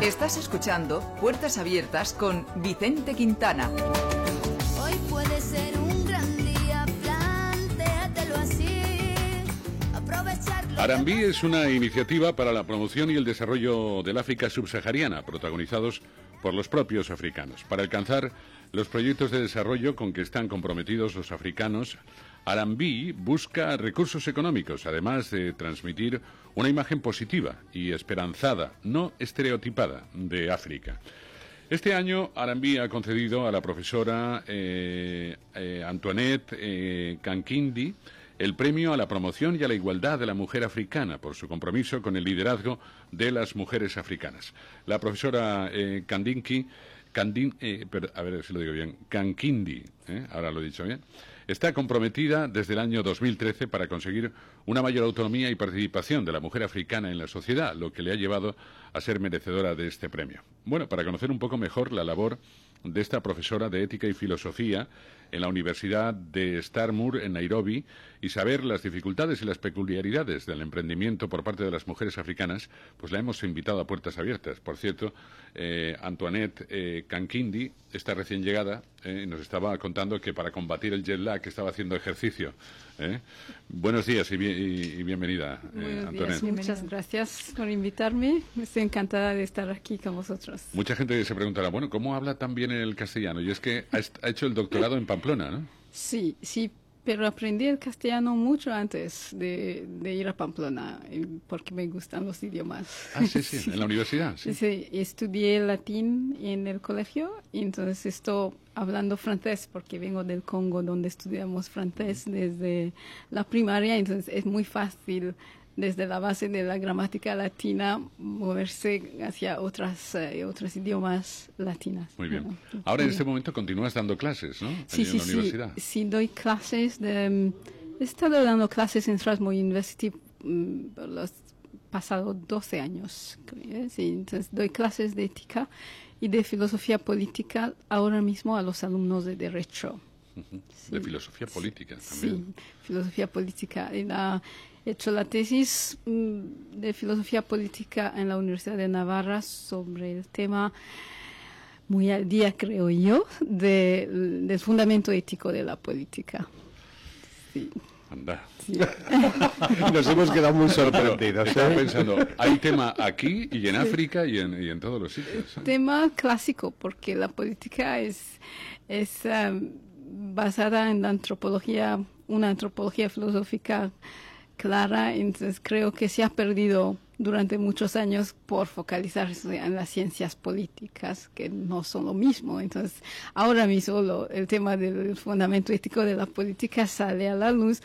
Estás escuchando Puertas Abiertas con Vicente Quintana. Hoy puede ser un gran día, plantéatelo así. Aprovecharlo. Arambí es una iniciativa para la promoción y el desarrollo del África subsahariana, protagonizados por los propios africanos. Para alcanzar los proyectos de desarrollo con que están comprometidos los africanos, Arambí busca recursos económicos, además de transmitir una imagen positiva y esperanzada, no estereotipada, de África. Este año Arambí ha concedido a la profesora eh, eh, Antoinette eh, Kankindi el premio a la promoción y a la igualdad de la mujer africana por su compromiso con el liderazgo de las mujeres africanas. La profesora eh, Kandinki, Kandin, eh, a ver si lo digo bien, Kankindi, eh, ahora lo he dicho bien, está comprometida desde el año 2013 para conseguir una mayor autonomía y participación de la mujer africana en la sociedad, lo que le ha llevado a ser merecedora de este premio. Bueno, para conocer un poco mejor la labor de esta profesora de ética y filosofía en la Universidad de Starmore en Nairobi y saber las dificultades y las peculiaridades del emprendimiento por parte de las mujeres africanas, pues la hemos invitado a puertas abiertas. Por cierto, eh, Antoinette eh, Kankindi, esta recién llegada, eh, nos estaba contando que para combatir el jet lag estaba haciendo ejercicio. ¿eh? Buenos días y, bien- y- y bienvenida, eh, Antoinette. muchas gracias por invitarme. Estoy encantada de estar aquí con vosotros. Mucha gente se preguntará, bueno, ¿cómo habla tan bien el castellano? Y es que ha, ha hecho el doctorado en Pamplona, ¿no? Sí, sí, pero aprendí el castellano mucho antes de, de ir a Pamplona, porque me gustan los idiomas. Ah, sí, sí, en la universidad. Sí. Sí, estudié latín en el colegio y entonces estoy hablando francés porque vengo del Congo donde estudiamos francés desde la primaria, entonces es muy fácil desde la base de la gramática latina moverse hacia otras eh, otros idiomas latinas. Muy bien. Ahora en este momento continúas dando clases, ¿no? Sí, Allí sí, en la sí. universidad. Sí, doy clases de... mm, He estado dando clases en Strasbourg University por los pasados 12 años. ¿eh? Sí, entonces doy clases de ética y de filosofía política ahora mismo a los alumnos de Derecho. Sí. De filosofía política Sí, también. filosofía política. Y la- he hecho la tesis mm, de filosofía política en la Universidad de Navarra sobre el tema muy al día, creo yo, de- del fundamento ético de la política. Sí, Anda. sí. Nos hemos quedado muy sorprendidos. estaba ¿eh? pensando, hay tema aquí y en África y en, y en todos los sitios. ¿eh? tema clásico, porque la política es, es um, basada en la antropología, una antropología filosófica clara, entonces creo que se ha perdido durante muchos años por focalizarse en las ciencias políticas, que no son lo mismo. Entonces, ahora mismo lo- el tema del fundamento ético de la política sale a la luz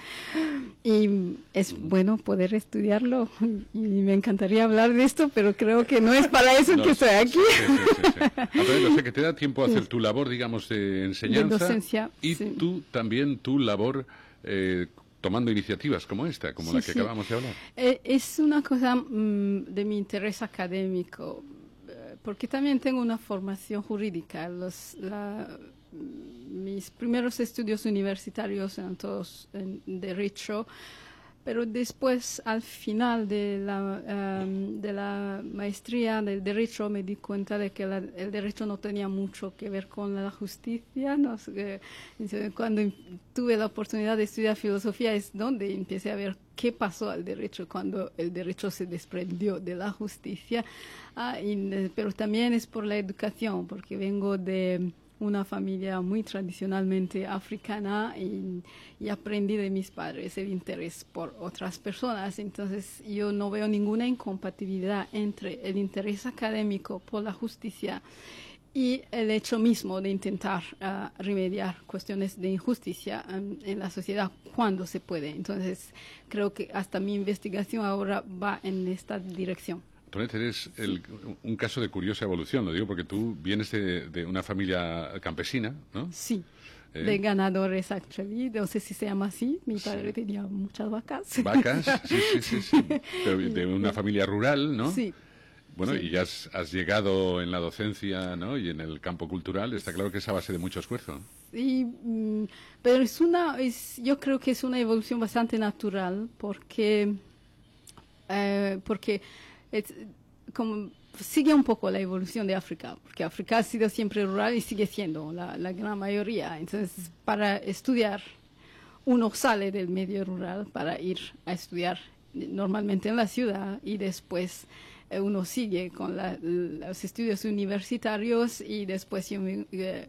y es bueno poder estudiarlo y me encantaría hablar de esto, pero creo que no es para eso No, que estoy aquí. Sí, sí, sí. Antonio, o sea, que te da tiempo a hacer tu labor, digamos, de enseñanza. docencia, Y tú también tu labor eh, tomando iniciativas como esta, como Sí, la que sí. acabamos de hablar. Eh, es una cosa mm, de mi interés académico, eh, porque también tengo una formación jurídica. Los, la- mm, mis primeros estudios universitarios eran todos en derecho, pero después, al final de la, em, de la maestría del derecho, me di cuenta de que la- el derecho no tenía mucho que ver con la justicia. No cuando em- tuve la oportunidad de estudiar filosofía es donde empecé a ver qué pasó al derecho cuando el derecho se desprendió de la justicia. Ah, eh, pero también es por la educación, porque vengo de una familia muy tradicionalmente africana y, aprendí de mis padres el interés por otras personas. Entonces yo no veo ninguna incompatibilidad entre el interés académico por la justicia y el hecho mismo de intentar ah, remediar cuestiones de injusticia em, en la sociedad cuando se puede. Entonces creo que hasta mi investigación ahora va en esta dirección. Antoinette, eres el- un caso de curiosa evolución, lo digo porque tú vienes de, de una familia campesina, ¿no? Sí. Eh. De ganadores, actually. No sé si se llama así. Mi Sí. padre tenía muchas vacas. Vacas, sí, sí, sí, sí. Pero de una familia rural, ¿no? Sí. Bueno, Sí. y ya has, has llegado en la docencia, ¿no? Y en el campo cultural, está claro que es a base de mucho esfuerzo. Y, mm, pero es una, es, yo creo que es una evolución bastante natural porque, eh, porque es- como sigue un poco la evolución de África, porque África ha sido siempre rural y sigue siendo la, gran mayoría. Entonces, para estudiar, uno sale del medio rural para ir a estudiar normalmente en la ciudad y después uno sigue con la- los estudios universitarios y después yo me- eh,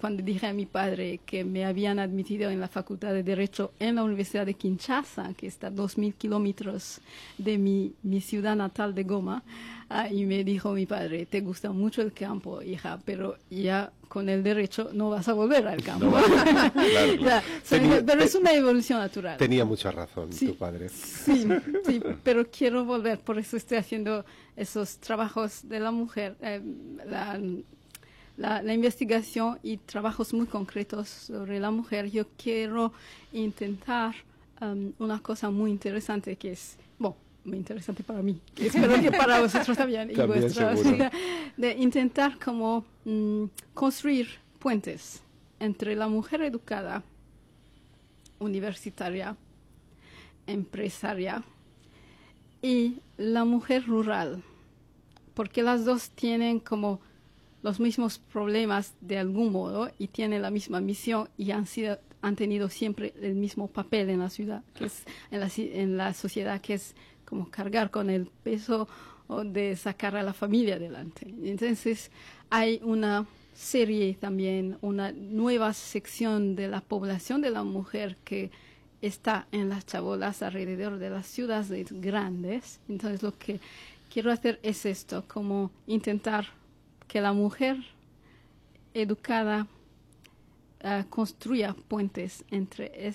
cuando dije a mi padre que me habían admitido en la Facultad de Derecho en la Universidad de Kinshasa, que está a 2.000 kilómetros de mi, mi ciudad natal de Goma, ah, y me dijo mi padre, te gusta mucho el campo, hija, pero ya con el derecho no vas a volver al campo. No vas- claro, claro. Ya, o sea, Tenía- pero es una evolución natural. Tenía mucha razón Sí. tu padre. Sí, sí, pero quiero volver, por eso estoy haciendo esos trabajos de la mujer, eh, la, la- la investigación y trabajos muy concretos sobre la mujer. Yo quiero intentar um, una cosa muy interesante que es, muy interesante para mí, espero que para vosotros también, y También, vuestras- de intentar como mm, construir puentes entre la mujer educada, universitaria, empresaria y la mujer rural, porque las dos tienen como los mismos problemas de algún modo y tienen la misma misión y han sido han tenido siempre el mismo papel en la ciudad, que es en la, en la sociedad, que es como cargar con el peso de sacar a la familia adelante. Entonces hay una serie también, una nueva sección de la población de la mujer que está en las chabolas alrededor de las ciudades grandes. Entonces lo que quiero hacer es esto, como intentar que la mujer educada ah, construya puentes entre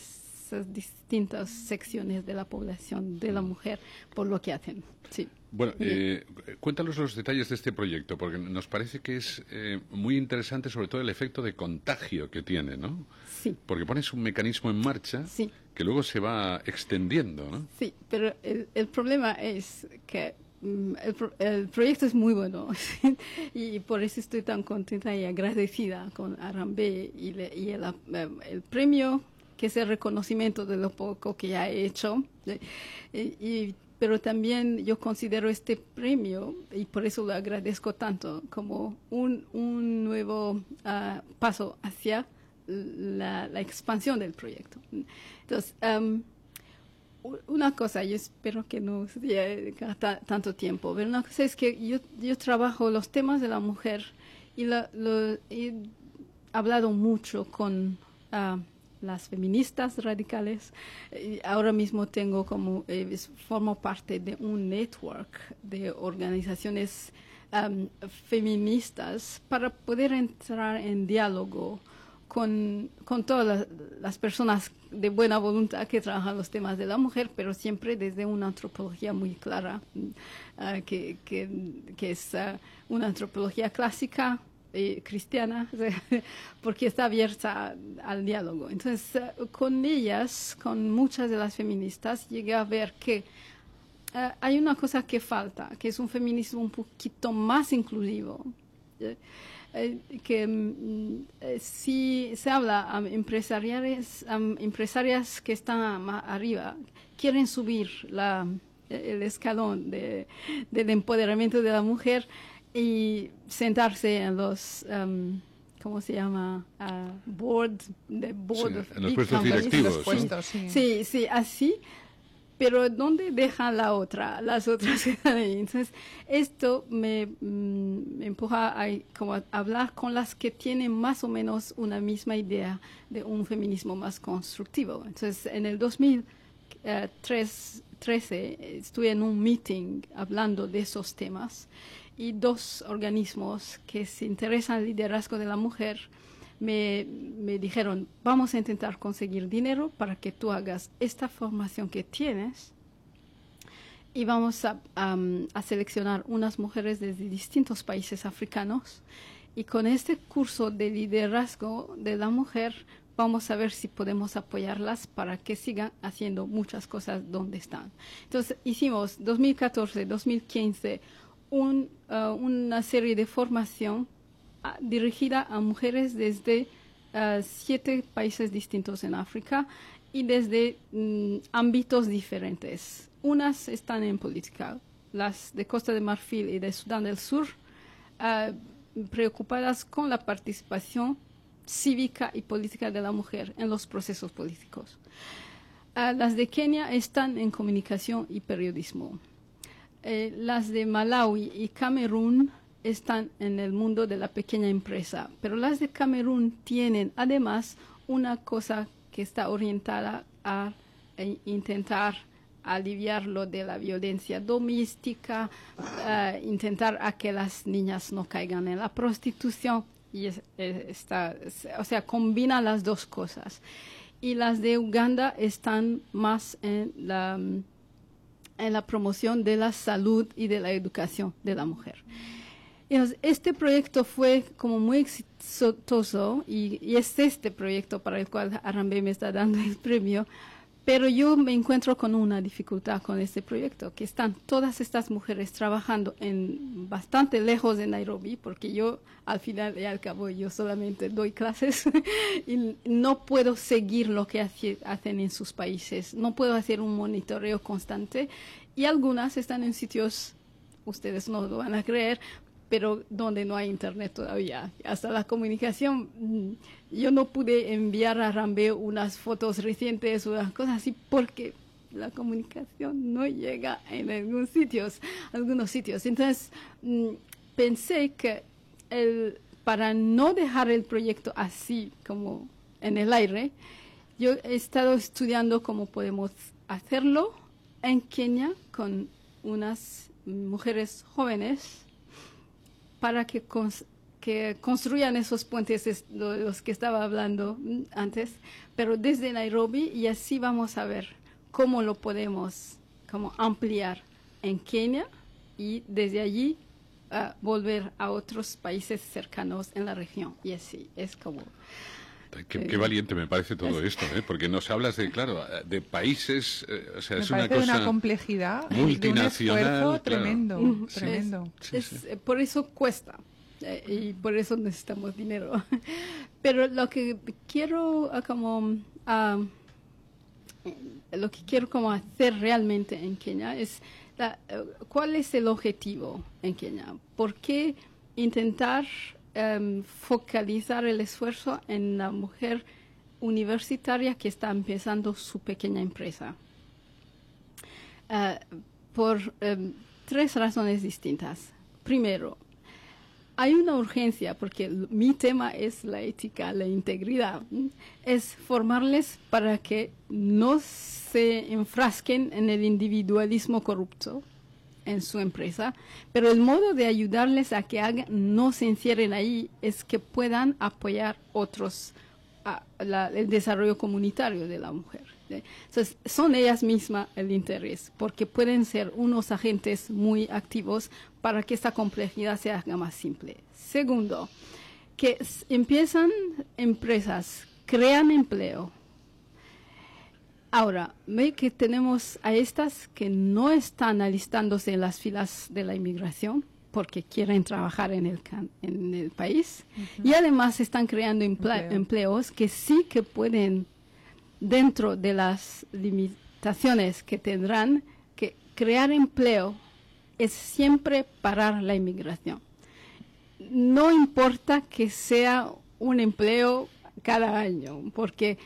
esas distintas secciones de la población de la mujer por lo que hacen. Sí. Bueno, eh, cuéntanos los detalles de este proyecto, porque nos parece que es eh, muy interesante, sobre todo el efecto de contagio que tiene, ¿no? Sí. Porque pones un mecanismo en marcha Sí. que luego se va extendiendo, ¿no? Sí, pero el, el problema es que mm, el, el proyecto es muy bueno y por eso estoy tan contenta y agradecida con Arambe y, le- y el, eh, el premio, que es el reconocimiento de lo poco que ha hecho. eh, y- pero también yo considero este premio, y por eso lo agradezco tanto, como un, un nuevo ah, paso hacia la, expansión del proyecto. Entonces, una cosa, yo espero que no se lleve ta- tanto tiempo, pero una cosa es que yo, yo trabajo los temas de la mujer y he hablado mucho con ah, las feministas radicales. Ahora mismo tengo como, eh, formo parte de un network de organizaciones am, feministas para poder entrar en diálogo con, con todas las, las personas de buena voluntad que trabajan los temas de la mujer, pero siempre desde una antropología muy clara, mm, ah, que, que, que es ah, una antropología clásica eh, cristiana, porque está abierta al diálogo. Entonces, ah, con ellas, con muchas de las feministas, llegué a ver que ah, hay una cosa que falta, que es un feminismo un poquito más inclusivo. Eh, eh, que mm, eh, si se habla a empresariales, a empresarias que están arriba, quieren subir la, el escalón de, del empoderamiento de la mujer y sentarse en los, um, ¿cómo se llama? Ah, board, de board Sí, of en los puestos companies. directivos, Los puestos, sí. Sí, sí, así. Pero ¿dónde dejan la otra, las otras? Entonces, esto me, mm, me empuja a, como a hablar con las que tienen más o menos una misma idea de un feminismo más constructivo. Entonces, en el 2013 estuve en un meeting hablando de esos temas y dos organismos que se interesan el liderazgo de la mujer me, me dijeron, vamos a intentar conseguir dinero para que tú hagas esta formación que tienes y vamos a, am, a seleccionar unas mujeres desde distintos países africanos y con este curso de liderazgo de la mujer vamos a ver si podemos apoyarlas para que sigan haciendo muchas cosas donde están. Entonces hicimos 2014, 2015 un, uh, una serie de formación ah, dirigida a mujeres desde ah, siete países distintos en África y desde mm, ámbitos diferentes. Unas están en política, las de Costa de Marfil y de Sudán del Sur, ah, preocupadas con la participación cívica y política de la mujer en los procesos políticos. Ah, las de Kenia están en comunicación y periodismo. Eh, las de Malawi y Camerún están en el mundo de la pequeña empresa, pero las de Camerún tienen además una cosa que está orientada a intentar aliviar lo de la violencia doméstica, intentar a que las niñas no caigan en la prostitución y está, o sea, combina las dos cosas. Y las de Uganda están más en la, en la promoción de la salud y de la educación de la mujer. este proyecto fue como muy exitoso y, y, es este proyecto para el cual Arambe me está dando el premio pero yo me encuentro con una dificultad con este proyecto, que están todas estas mujeres trabajando en bastante lejos de Nairobi, porque yo al final y al cabo yo solamente doy clases y no puedo seguir lo que hacen en sus países, no puedo hacer un monitoreo constante. Y algunas están en sitios, ustedes no lo van a creer, pero donde no hay internet todavía. Hasta la comunicación, mm, yo no pude enviar a Rambe unas fotos recientes unas cosas así porque la comunicación no llega en algunos sitios, algunos sitios. Entonces, mm, pensé que el, para no dejar el proyecto así como en el aire, yo he estado estudiando cómo podemos hacerlo en Kenia con unas mujeres jóvenes para que, construyan esos puentes los que estaba hablando antes, pero desde Nairobi y así vamos a ver cómo lo podemos como ampliar en Kenia y desde allí volver a otros países cercanos en la región. Y así es como... Qué, eh, valiente me parece todo esto, ¿eh? porque nos hablas de, claro, de países, eh, o sea, es una cosa... De una complejidad, multinacional, tremendo, tremendo. por eso cuesta y por eso necesitamos dinero. Pero lo que quiero ah, como ah, lo que quiero como hacer realmente en Kenia es cuál es el objetivo en Kenia. ¿Por qué intentar Em, focalizar el esfuerzo en la mujer universitaria que está empezando su pequeña empresa. Eh, por em, tres razones distintas. Primero, hay una urgencia, porque mi tema es la ética, la integridad, es formarles para que no se enfrasquen en el individualismo corrupto, en su empresa, pero el modo de ayudarles a que hagan, no se encierren ahí es que puedan apoyar otros el desarrollo comunitario de la mujer. Entonces, son ellas mismas el interés, porque pueden ser unos agentes muy activos para que esta complejidad se haga más simple. Segundo, que empiezan empresas, crean empleo, Ahora, ve que tenemos a estas que no están alistándose en las filas de la inmigración porque quieren trabajar en el, en el país. Y además están creando empleos que sí que pueden, dentro de las limitaciones que tendrán, que crear empleo es siempre parar la inmigración. No importa que sea un empleo cada año, porque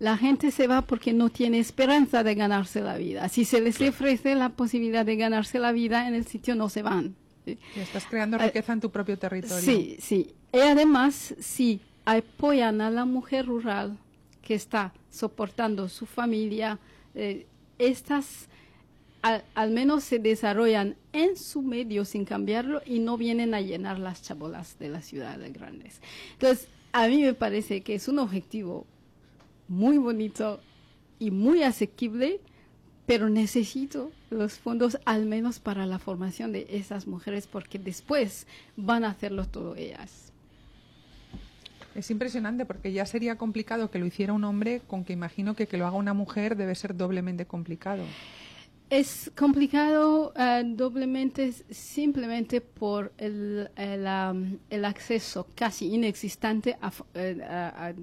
la gente se va porque no tiene esperanza de ganarse la vida. Si se les ofrece la posibilidad de ganarse la vida en el sitio, no se van. estás creando eh, riqueza en tu propio territorio. Sí, sí. Y además, si apoyan a la mujer rural que está soportando su familia, eh, estas al, menos se desarrollan en su medio sin cambiarlo y no vienen a llenar las chabolas de las ciudades grandes. Entonces, a mí me parece que es un objetivo muy bonito y muy asequible, pero necesito los fondos al menos para la formación de esas mujeres porque después van a hacerlo todo ellas. Es impresionante porque ya sería complicado que lo hiciera un hombre, con que imagino que que lo haga una mujer debe ser doblemente complicado. Es complicado uh, doblemente simplemente por el, el, um, el, acceso casi inexistente a, uh, a, a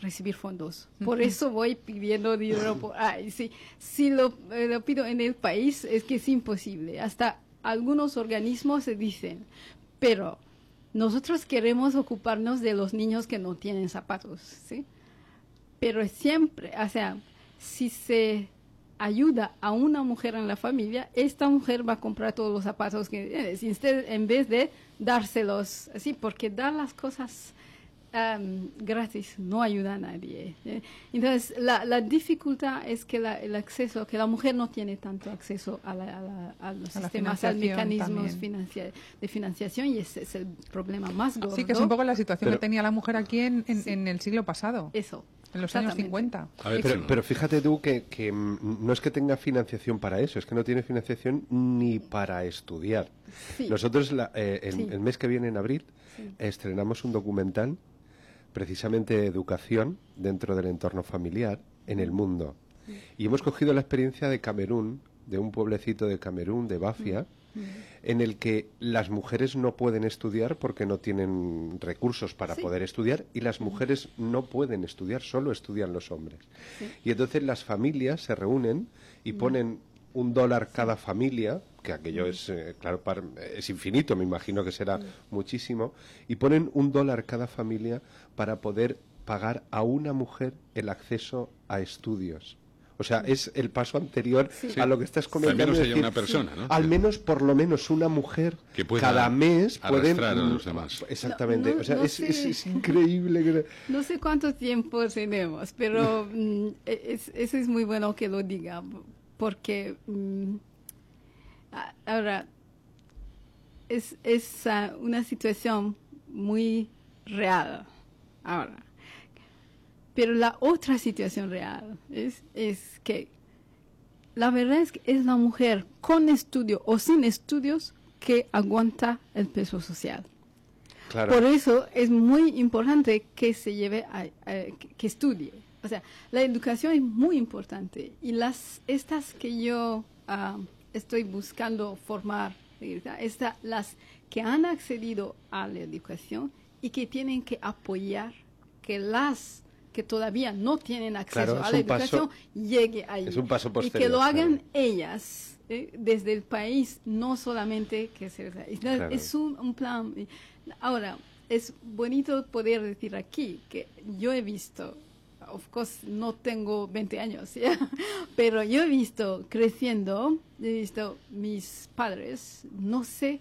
recibir fondos. Por eso voy pidiendo dinero. Por, ay, sí, si lo, eh, lo, pido en el país es que es imposible. Hasta algunos organismos se dicen, pero nosotros queremos ocuparnos de los niños que no tienen zapatos, ¿sí? Pero siempre, o sea, si se ayuda a una mujer en la familia, esta mujer va a comprar todos los zapatos que tiene, si usted, en vez de dárselos así, porque dar las cosas am, gratis no ayuda a nadie. ¿eh? Entonces, la, la dificultad es que la- el acceso, que la mujer no tiene tanto acceso a, la- a la- a los A sistemas, al mecanismos financia- de financiación, y ese es el problema más gordo. Sí, que es un poco la situación Pero- que tenía la mujer aquí en, en- en el siglo pasado, Eso. En los años exactamente. 50. A ver, Pero, fíjate tú que, que, mm, no es que tenga financiación para eso, es que no tiene financiación ni para estudiar. Sí. Nosotros la- eh, el, Sí. el mes que viene, en abril, estrenamos un documental precisamente de educación dentro del entorno familiar en el mundo. Y hemos cogido la experiencia de Camerún, de un pueblecito de Camerún, de Bafia, en el que las mujeres no pueden estudiar porque no tienen recursos para Sí. poder estudiar y las mujeres no pueden estudiar, solo estudian los hombres. Y entonces las familias se reúnen y ponen un dólar cada familia, que aquello es, eh, claro, par- es infinito, me imagino que será muchísimo, y ponen un dólar cada familia para poder pagar a una mujer el acceso a estudios. O sea, es el paso anterior a lo que estás comentando. Al menos es haya decir, una persona, ¿no? Al menos, por lo menos, una mujer Que pueda cada mes puede... arrastrar a los demás. Exactamente. No, no, o sea, no es, sé. es- es increíble. que- No sé cuánto tiempo tenemos, pero mm, es, eso es muy bueno que lo diga, porque mm, a- ahora es, es ah, una situación muy real ahora. Pero la otra situación real es, es que la verdad es que es la mujer con estudio o sin estudios que aguanta el peso social. Claro. Por eso es muy importante que se lleve a, a- que, estudie. O sea, la educación es muy importante y las estas que yo ah, estoy buscando formar. Esta- las que han accedido a la educación y que tienen que apoyar que las que todavía no tienen acceso Claro, a la paso- educación llegue ahí es un paso y que lo hagan claro. ellas eh, desde el país, no solamente que se es, Claro. es un, un plan. Ahora, es bonito poder decir aquí que yo he visto, of course, no tengo 20 años, ¿ya? pero yo he visto creciendo, he visto mis padres, no sé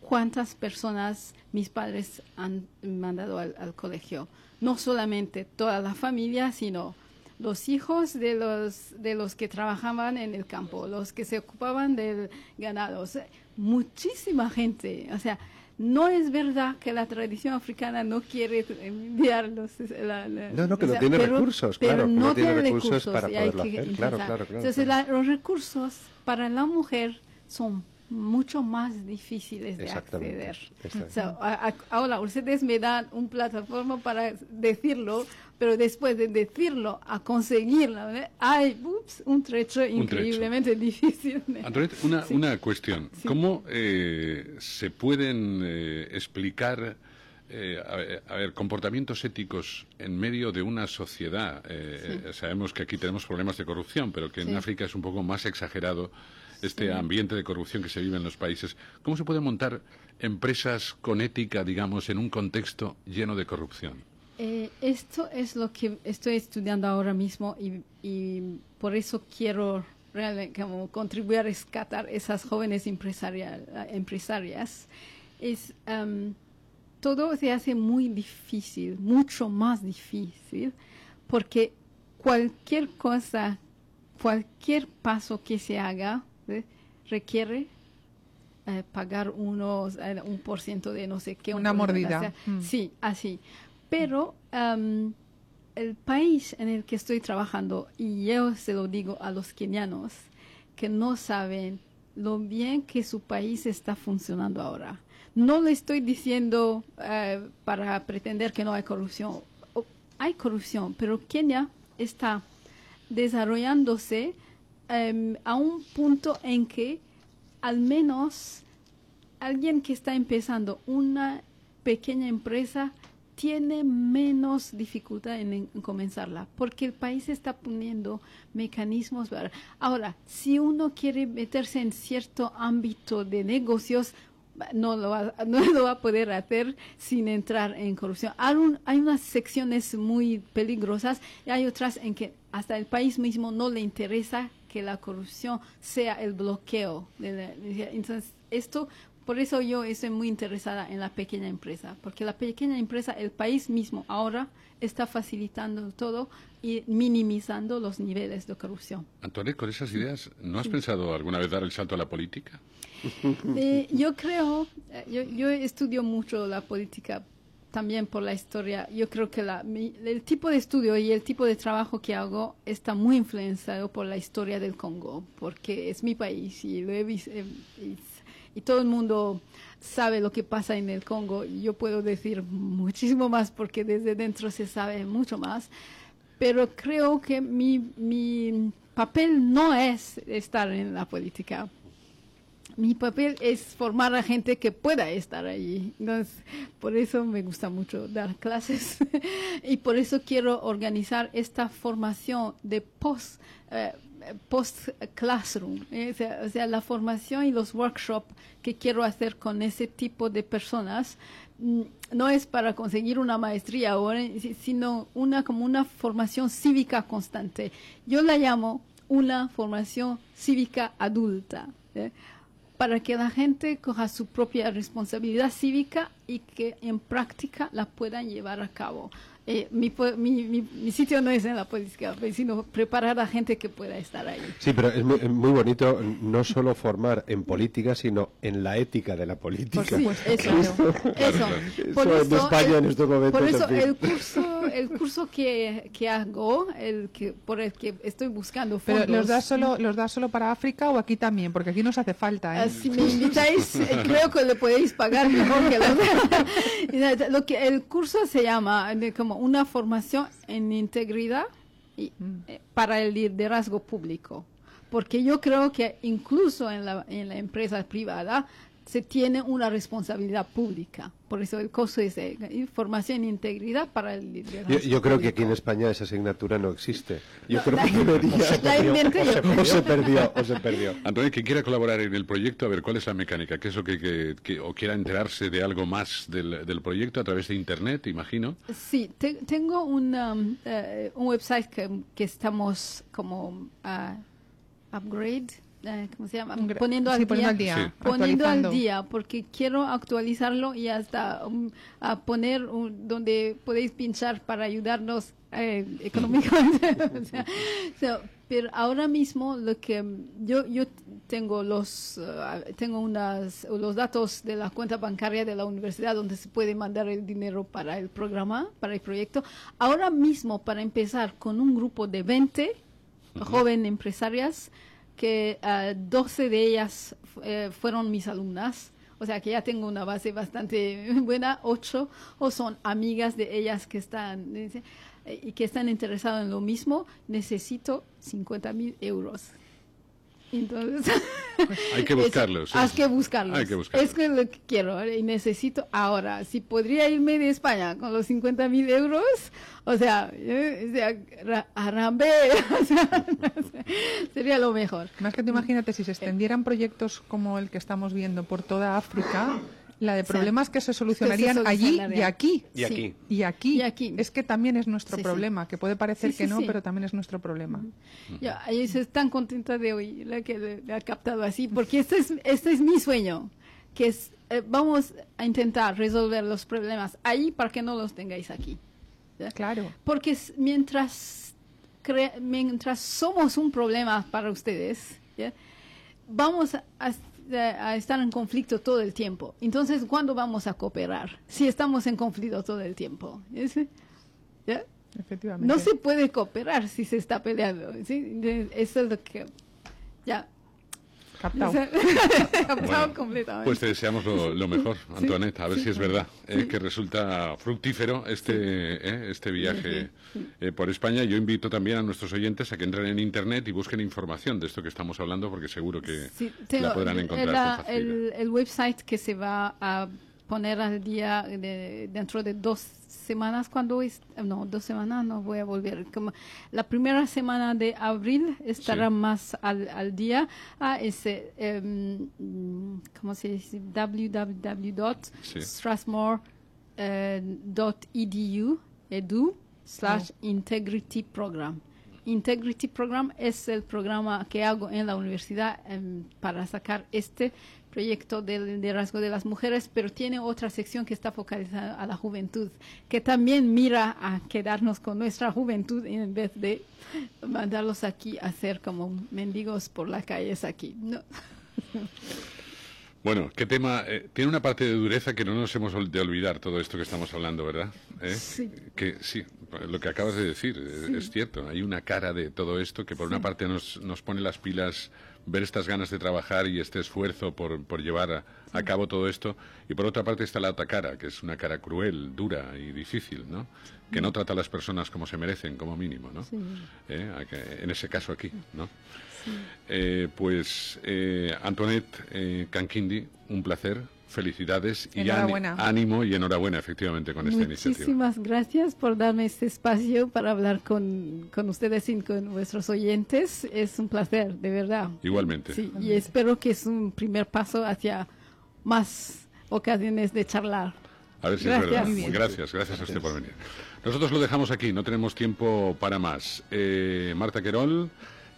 cuántas personas mis padres han mandado al, al colegio. No solamente toda la familia, sino los hijos de los, de los que trabajaban en el campo, los que se ocupaban del ganado. O sea, muchísima gente. O sea, no es verdad que la tradición africana no quiere enviarlos. la- la- No, no, que o no tiene pero- recursos, pero claro, no no tiene tiene recursos para poderlo hacer, claro, claro, claro, Entonces, claro. la- los recursos para la mujer son mucho más difíciles de acceder. exactamente. So, a- a- ahora, ustedes me dan una plataforma para decirlo, pero después de decirlo, a conseguirlo, ¿eh? hay ups, un trecho increíblemente difícil. ¿eh? Antoinette, una, Sí. una cuestión. Sí. ¿Cómo eh, se pueden eh, explicar, eh, a, ver, a ver, comportamientos éticos en medio de una sociedad? Eh, eh, Sabemos que aquí tenemos problemas de corrupción, pero que en. África es un poco más exagerado este ambiente de corrupción que se vive en los países. ¿Cómo se pueden montar empresas con ética, digamos, en un contexto lleno de corrupción? Eh, esto es lo que estoy estudiando ahora mismo y, y por eso quiero realmente como contribuir a rescatar esas jóvenes empresarias. Es, em, todo se hace muy difícil, mucho más difícil, porque cualquier cosa, cualquier paso que se haga requiere eh, pagar unos eh, un por ciento de no sé qué. un Una mordida. o sea, Mm. Sí, así. Pero am, el país en el que estoy trabajando, y yo se lo digo a los kenianos, que no saben lo bien que su país está funcionando ahora. No le estoy diciendo eh, para pretender que no hay corrupción. Hay corrupción, pero Kenia está desarrollándose em, a un punto en que al menos alguien que está empezando una pequeña empresa tiene menos dificultad en, en comenzarla, porque el país está poniendo mecanismos. para- Ahora, si uno quiere meterse en cierto ámbito de negocios, no lo, va, no lo va a poder hacer sin entrar en corrupción. Hay, un- hay unas secciones muy peligrosas y hay otras en que hasta el país mismo no le interesa que la corrupción sea el bloqueo. De la- entonces, esto, por eso yo estoy muy interesada en la pequeña empresa, porque la pequeña empresa, el país mismo ahora está facilitando todo y minimizando los niveles de corrupción. Antoinette, con esas ideas, ¿no has pensado alguna vez dar el salto a la política? Eh, yo creo, eh, yo, yo estudio mucho la política también por la historia. Yo creo que la, mi- el tipo de estudio y el tipo de trabajo que hago está muy influenciado por la historia del Congo, porque es mi país y lo he eh, y todo el mundo sabe lo que pasa en el Congo. Y yo puedo decir muchísimo más porque desde dentro se sabe mucho más. Pero creo que mi, mi papel no es estar en la política mi papel es formar a gente que pueda estar allí. Entonces, por eso me gusta mucho dar clases y por eso quiero organizar esta formación de post, eh, post classroom, eh, o, sea, la formación y los workshops que quiero hacer con ese tipo de personas mm, no es para conseguir una maestría ahora, si- sino una como una formación cívica constante. Yo la llamo una formación cívica adulta. ¿eh? Para que la gente coja su propia responsabilidad cívica y que en práctica la puedan llevar a cabo. Eh, mi, mi, mi- mi sitio no es en la política, sino preparar a gente que pueda estar ahí. Sí, pero es muy, es muy bonito no solo formar en política, sino en la ética de la política. Sí, eso, eso. Por Eso en eso, España en estos momentos, Por eso el curso, el curso que, que hago, el que por el que estoy buscando fondos. Pero ¿los das, solo, ¿los das solo para África o aquí también? Porque aquí nos hace falta. ¿eh? Ah, Si me invitáis, eh, creo que le podéis pagar mejor que la Lo que el curso se llama como una formación en integridad y, eh, para el liderazgo público, porque yo creo que incluso en la, en la empresa privada se tiene una responsabilidad pública. Por eso el curso es eh, formación en integridad para el liderazgo Yo, yo creo que aquí en público. España esa asignatura no existe. Yo No, creo la- que debería. la inventé yo. O se perdió, o se perdió. Antonio, que quiera colaborar en el proyecto, a ver, ¿cuál es la mecánica? ¿Qué es lo que, que- que- o quiera enterarse de algo más del, del proyecto a través de Internet, imagino? Sí, te- tengo un, um, eh, un website que, que estamos como ah, upgrade, eh, ¿cómo se llama? Poniendo sí, al poniendo día. al día, Sí. Poniendo al día, porque quiero actualizarlo y hasta um, a poner un- donde podéis pinchar para ayudarnos eh, económicamente. O sea, so, pero ahora mismo lo que mm, yo yo tengo los ah, tengo unas los datos de la cuenta bancaria de la universidad donde se puede mandar el dinero para el programa, para el proyecto. Ahora mismo para empezar con un grupo de 20 joven empresarias que ah, 12 de ellas eh, fueron mis alumnas. O sea que ya tengo una base bastante buena, ocho o son amigas de ellas que están eh, que están interesadas en lo mismo. Necesito 50 mil euros. Entonces, Hay que buscarlos. Hay que buscarlos. Hay que buscarlos. Es que lo que quiero ¿eh? y necesito ahora. Si podría irme de España con los 50 mil euros, o sea, eh, o sea, ra- arambe, o sea, sería lo mejor. Más que tú imagínate, si se extendieran proyectos como el que estamos viendo por toda África, la de Sí. problemas que se solucionarían allí y aquí. Y aquí. Y aquí, Y aquí. es que también es nuestro Sí, sí. problema, que puede parecer Sí, que sí, no, sí. pero también es nuestro problema. Yo, yo estoy tan contenta de oír la que le, le ha captado así, porque este es, este es mi sueño, que es, eh, vamos a intentar resolver los problemas ahí para que no los tengáis aquí. ¿ya? Claro. Porque mientras, mientras somos un problema para ustedes, ¿ya? vamos a, a- a estar en conflicto todo el tiempo. Entonces, ¿cuándo vamos a cooperar? Si estamos en conflicto todo el tiempo. ¿Es- ¿ya? Efectivamente. No se puede cooperar si se está peleando. ¿sí? Eso es lo que... Ya. Captado. Captado Bueno, completamente. Pues te deseamos lo, lo mejor, Antoinette, a ver si es verdad, eh, que resulta fructífero este, eh, este viaje eh, por España. Yo invito también a nuestros oyentes a que entren en Internet y busquen información de esto que estamos hablando, porque seguro que Sí, la podrán encontrar la- con el, el website que se va a poner al día de- dentro de dos semanas cuando es, no dos semanas no voy a volver. Como la primera semana de abril estará Sí. más al, al día. A ese em, mm, cómo se dice Sí. www.strathmore.edu edu slash integrity program. Integrity Program es el programa que hago en la universidad em, para sacar este proyecto del liderazgo de las mujeres, pero tiene otra sección que está focalizada a la juventud, que también mira a quedarnos con nuestra juventud en vez de mandarlos aquí a ser como mendigos por las calles aquí. No. Bueno, qué tema. eh, tiene una parte de dureza que no nos hemos de olvidar todo esto que estamos hablando, ¿verdad? ¿Eh? Sí. Que sí, lo que acabas de decir eh, es cierto. Hay una cara de todo esto que por una parte nos, nos pone las pilas ver estas ganas de trabajar y este esfuerzo por, por llevar a, a cabo todo esto y por otra parte está la otra cara, que es una cara cruel, dura y difícil, ¿no? Que no trata a las personas como se merecen, como mínimo, ¿no? Sí. ¿Eh? En ese caso aquí, ¿no? Eh, pues eh, Antoinette eh, Canquindi, un placer, felicidades y ánimo y enhorabuena efectivamente con esta iniciativa. Muchísimas gracias por darme este espacio para hablar con, con ustedes y con vuestros oyentes. Es un placer, de verdad. Igualmente. Sí, y espero que es un primer paso hacia más ocasiones de charlar. A ver si Gracias. es verdad. Gracias, gracias a usted por venir. Nosotros lo dejamos aquí, no tenemos tiempo para más. Eh, Marta Querol,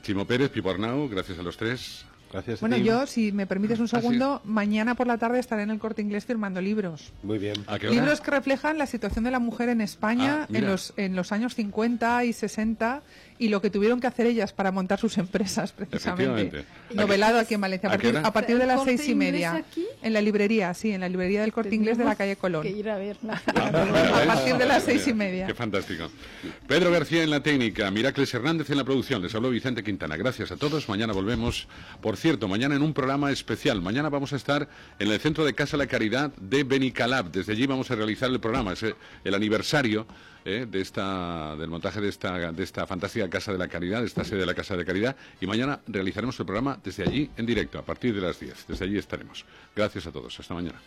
Chimo Pérez, Pipo Arnau, gracias a los tres. Gracias. a Bueno, ti. yo, si me permites un Ah, segundo, mañana por la tarde estaré en el corte inglés firmando libros. Muy bien. ¿A qué hora? Libros que reflejan la situación de la mujer en España Ah, en, los, en los años 50 y 60 y lo que tuvieron que hacer ellas para montar sus empresas, precisamente. Efectivamente. Novelado aquí en Valencia, a ¿A qué partir, a partir de ¿El las seis y media. aquí? En la librería, sí, en la librería del corte inglés de la calle Colón. Que ir a verla. A partir de las seis y media. Qué fantástico. Pedro García en la técnica, Miracles Hernández en la producción. Les habló Vicente Quintana. Gracias a todos. Mañana volvemos. Por cierto, mañana en un programa especial. Mañana vamos a estar en el Centro de Casa La Caridad de Benicalab. Desde allí vamos a realizar el programa. Es el aniversario eh, de esta, del montaje de esta, de esta fantástica Casa de la Caridad, de esta sede de la Casa de Caridad. Y mañana realizaremos el programa desde allí en directo, a partir de las 10. Desde allí estaremos. Gracias a todos. Hasta mañana.